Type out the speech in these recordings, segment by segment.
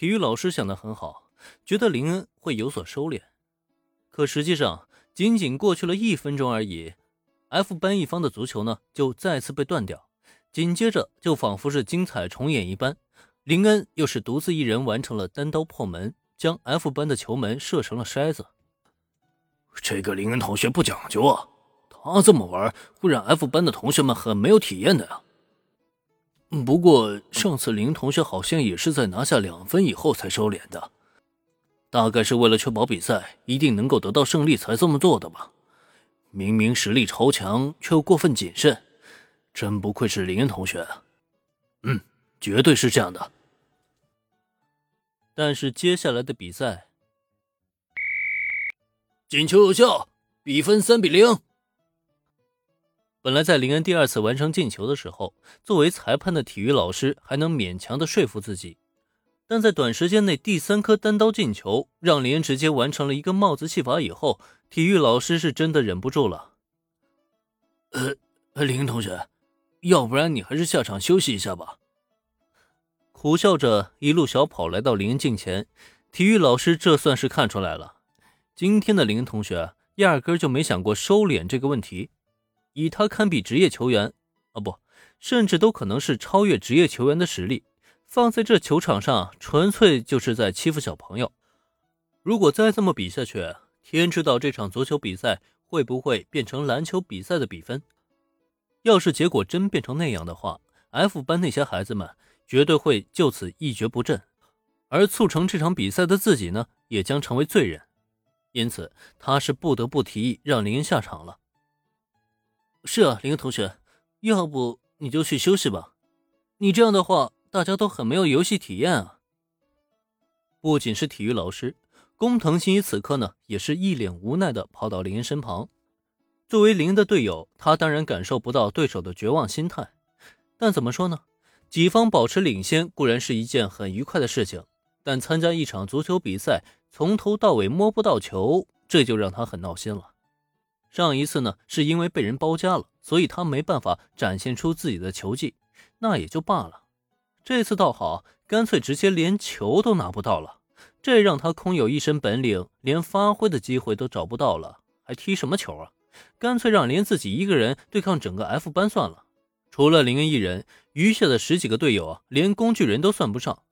体育老师想的很好，觉得林恩会有所收敛。可实际上，仅仅过去了一分钟而已，F 班一方的足球呢就再次被断掉，紧接着就仿佛是精彩重演一般，林恩又是独自一人完成了单刀破门，将 F 班的球门射成了筛子。这个林恩同学不讲究啊，他这么玩会让 F 班的同学们很没有体验的呀。不过上次林同学好像也是在拿下两分以后才收敛的。大概是为了确保比赛一定能够得到胜利才这么做的吧。明明实力超强，却又过分谨慎，真不愧是林同学。嗯，绝对是这样的。但是接下来的比赛，进球有效，比分三比零。本来在林恩第二次完成进球的时候，作为裁判的体育老师还能勉强的说服自己。但在短时间内第三颗单刀进球，让林恩直接完成了一个帽子戏法以后，体育老师是真的忍不住了。呃，林恩同学，要不然你还是下场休息一下吧。苦笑着一路小跑来到林恩镜前，体育老师这算是看出来了，今天的林恩同学压根就没想过收敛这个问题，以他堪比职业球员，啊不，甚至都可能是超越职业球员的实力。放在这球场上，纯粹就是在欺负小朋友。如果再这么比下去，天知道这场足球比赛会不会变成篮球比赛的比分。要是结果真变成那样的话，F 班那些孩子们绝对会就此一蹶不振，而促成这场比赛的自己呢，也将成为罪人。因此，他是不得不提议让林恩下场了。是啊，林同学，要不你就去休息吧。你这样的话。大家都很没有游戏体验啊！不仅是体育老师，工藤新一此刻呢也是一脸无奈的跑到林恩身旁。作为林的队友，他当然感受不到对手的绝望心态。但怎么说呢？己方保持领先固然是一件很愉快的事情，但参加一场足球比赛，从头到尾摸不到球，这就让他很闹心了。上一次呢，是因为被人包夹了，所以他没办法展现出自己的球技，那也就罢了。这次倒好，干脆直接连球都拿不到了，这让他空有一身本领，连发挥的机会都找不到了，还踢什么球啊？干脆让连自己一个人对抗整个 F 班算了。除了林恩一人，余下的十几个队友啊，连工具人都算不上，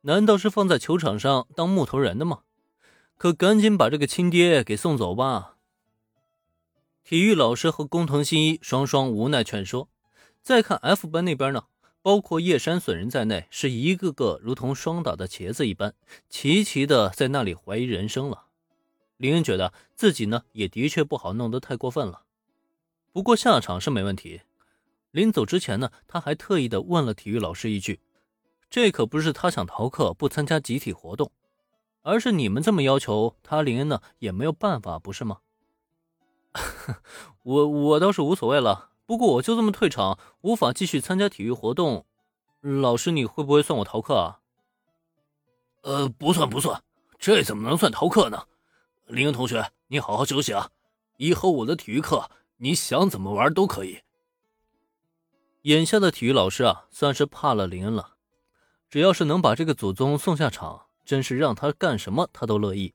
难道是放在球场上当木头人的吗？可赶紧把这个亲爹给送走吧！体育老师和工藤新一双双无奈劝说。再看 F 班那边呢？包括叶山损人在内，是一个个如同霜打的茄子一般，齐齐的在那里怀疑人生了。林恩觉得自己呢，也的确不好弄得太过分了。不过下场是没问题。临走之前呢，他还特意的问了体育老师一句：“这可不是他想逃课不参加集体活动，而是你们这么要求他，林恩呢也没有办法，不是吗？” 我我倒是无所谓了。不过我就这么退场，无法继续参加体育活动，老师你会不会算我逃课啊？呃，不算不算，这怎么能算逃课呢？林恩同学，你好好休息啊，以后我的体育课你想怎么玩都可以。眼下的体育老师啊，算是怕了林恩了，只要是能把这个祖宗送下场，真是让他干什么他都乐意。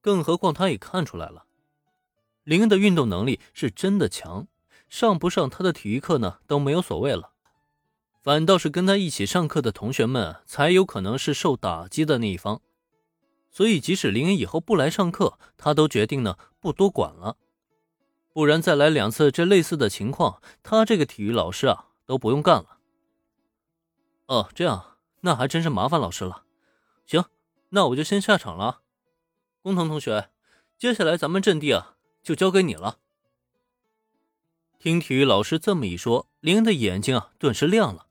更何况他也看出来了，林恩的运动能力是真的强。上不上他的体育课呢都没有所谓了，反倒是跟他一起上课的同学们才有可能是受打击的那一方。所以即使林恩以后不来上课，他都决定呢不多管了，不然再来两次这类似的情况，他这个体育老师啊都不用干了。哦，这样那还真是麻烦老师了。行，那我就先下场了。工藤同学，接下来咱们阵地啊就交给你了。听体育老师这么一说，林恩的眼睛啊顿时亮了。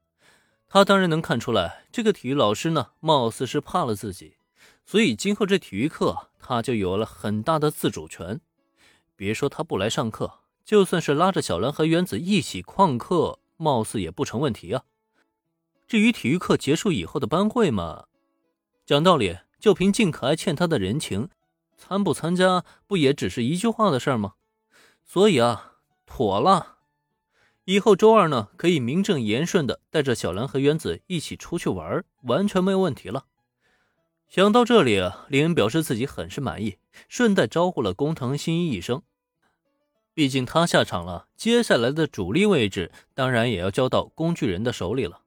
他当然能看出来，这个体育老师呢，貌似是怕了自己，所以今后这体育课他就有了很大的自主权。别说他不来上课，就算是拉着小兰和原子一起旷课，貌似也不成问题啊。至于体育课结束以后的班会嘛，讲道理，就凭静可爱欠他的人情，参不参加不也只是一句话的事吗？所以啊。妥了，以后周二呢，可以名正言顺的带着小兰和原子一起出去玩，完全没有问题了。想到这里啊，林恩表示自己很是满意，顺带招呼了工藤新一一声。毕竟他下场了，接下来的主力位置当然也要交到工具人的手里了。